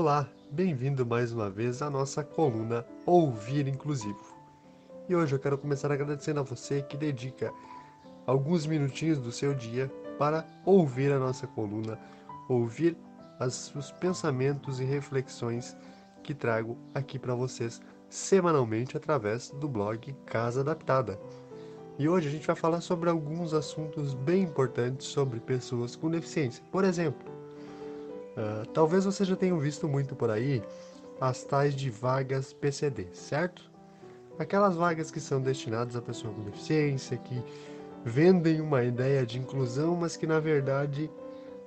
Olá, bem-vindo mais uma vez à nossa coluna Ouvir Inclusivo. E hoje eu quero começar agradecendo a você que dedica alguns minutinhos do seu dia para ouvir a nossa coluna, ouvir as, os pensamentos e reflexões que trago aqui para vocês semanalmente através do blog Casa Adaptada. E hoje a gente vai falar sobre alguns assuntos bem importantes sobre pessoas com deficiência. Por exemplo, uh, talvez você já tenha visto muito por aí as tais de vagas PCD, certo? Aquelas vagas que são destinadas a pessoa com deficiência, que vendem uma ideia de inclusão, mas que na verdade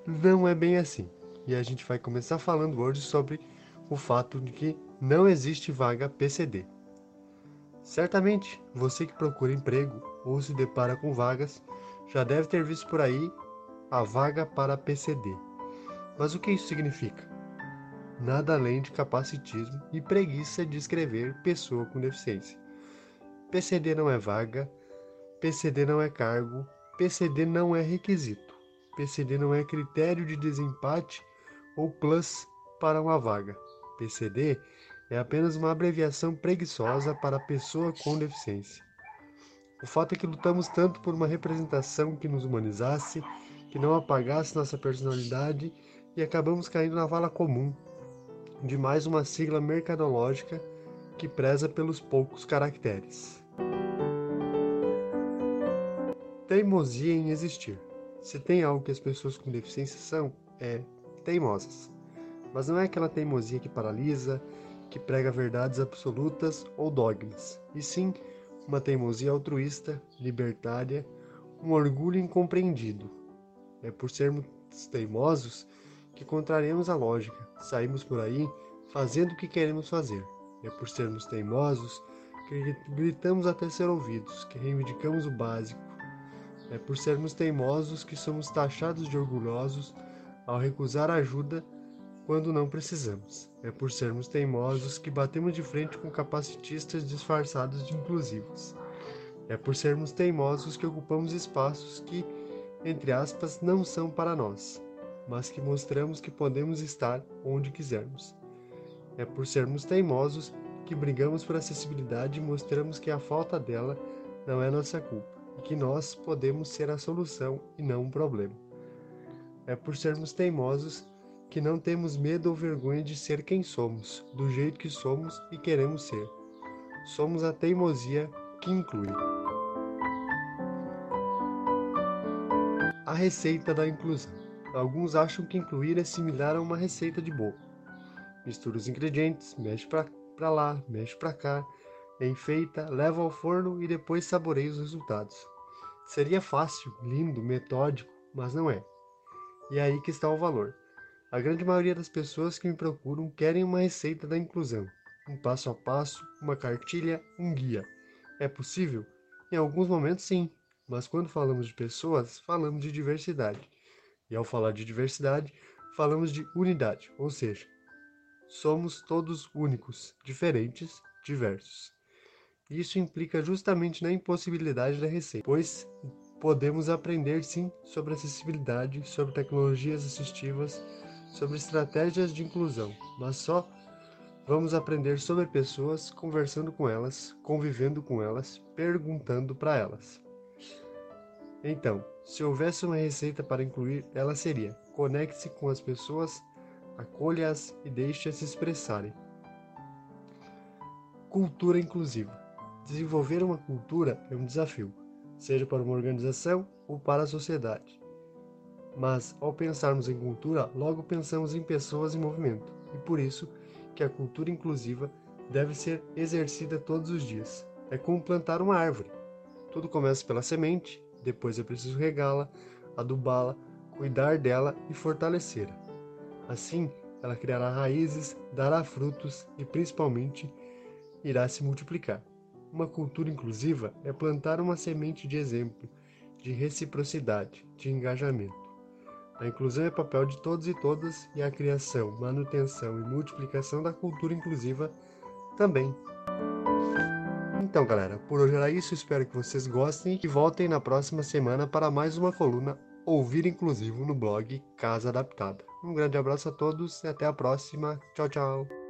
não é bem assim. E a gente vai começar falando hoje sobre o fato de que não existe vaga PCD. Certamente, você que procura emprego ou se depara com vagas já deve ter visto por aí a vaga para PCD. Mas o que isso significa? Nada além de capacitismo e preguiça de escrever pessoa com deficiência. PCD não é vaga, PCD não é cargo, PCD não é requisito, PCD não é critério de desempate ou plus para uma vaga. PCD é apenas uma abreviação preguiçosa para pessoa com deficiência. O fato é que lutamos tanto por uma representação que nos humanizasse, que não apagasse nossa personalidade e acabamos caindo na vala comum de mais uma sigla mercadológica que preza pelos poucos caracteres. Teimosia em existir. Se tem algo que as pessoas com deficiência são, é teimosas. Mas não é aquela teimosia que paralisa, que prega verdades absolutas ou dogmas, e sim uma teimosia altruísta, libertária, um orgulho incompreendido. É por sermos teimosos que contrariamos a lógica, saímos por aí fazendo o que queremos fazer. É por sermos teimosos que gritamos até ser ouvidos, que reivindicamos o básico. É por sermos teimosos que somos taxados de orgulhosos ao recusar ajuda quando não precisamos. É por sermos teimosos que batemos de frente com capacitistas disfarçados de inclusivos. É por sermos teimosos que ocupamos espaços que, entre aspas, não são para nós, mas que mostramos que podemos estar onde quisermos. É por sermos teimosos que brigamos por acessibilidade e mostramos que a falta dela não é nossa culpa e que nós podemos ser a solução e não um problema. É por sermos teimosos que não temos medo ou vergonha de ser quem somos, do jeito que somos e queremos ser. Somos a teimosia que inclui. A receita da inclusão. Alguns acham que incluir é similar a uma receita de bolo. Mistura os ingredientes, mexe para lá, mexe para cá, enfeita, leva ao forno e depois saboreia os resultados. Seria fácil, lindo, metódico, mas não é. E é aí que está o valor. A grande maioria das pessoas que me procuram querem uma receita da inclusão, um passo a passo, uma cartilha, um guia. É possível? Em alguns momentos, sim, mas quando falamos de pessoas, falamos de diversidade. E ao falar de diversidade, falamos de unidade, ou seja, somos todos únicos, diferentes, diversos. Isso implica justamente na impossibilidade da receita, pois podemos aprender sim sobre acessibilidade, sobre tecnologias assistivas, sobre estratégias de inclusão, mas só vamos aprender sobre pessoas conversando com elas, convivendo com elas, perguntando para elas. Então, se houvesse uma receita para incluir, ela seria: conecte-se com as pessoas, acolha-as e deixe-as se expressarem. Cultura inclusiva. Desenvolver uma cultura é um desafio, seja para uma organização ou para a sociedade. Mas, ao pensarmos em cultura, logo pensamos em pessoas em movimento, e por isso que a cultura inclusiva deve ser exercida todos os dias. É como plantar uma árvore. Tudo começa pela semente, depois é preciso regá-la, adubá-la, cuidar dela e fortalecê-la. Assim, ela criará raízes, dará frutos e, principalmente, irá se multiplicar. Uma cultura inclusiva é plantar uma semente de exemplo, de reciprocidade, de engajamento. A inclusão é papel de todos e todas e a criação, manutenção e multiplicação da cultura inclusiva também. Então, galera, por hoje era isso. Espero que vocês gostem e voltem na próxima semana para mais uma coluna Ouvir Inclusivo no blog Casa Adaptada. Um grande abraço a todos e até a próxima. Tchau, tchau.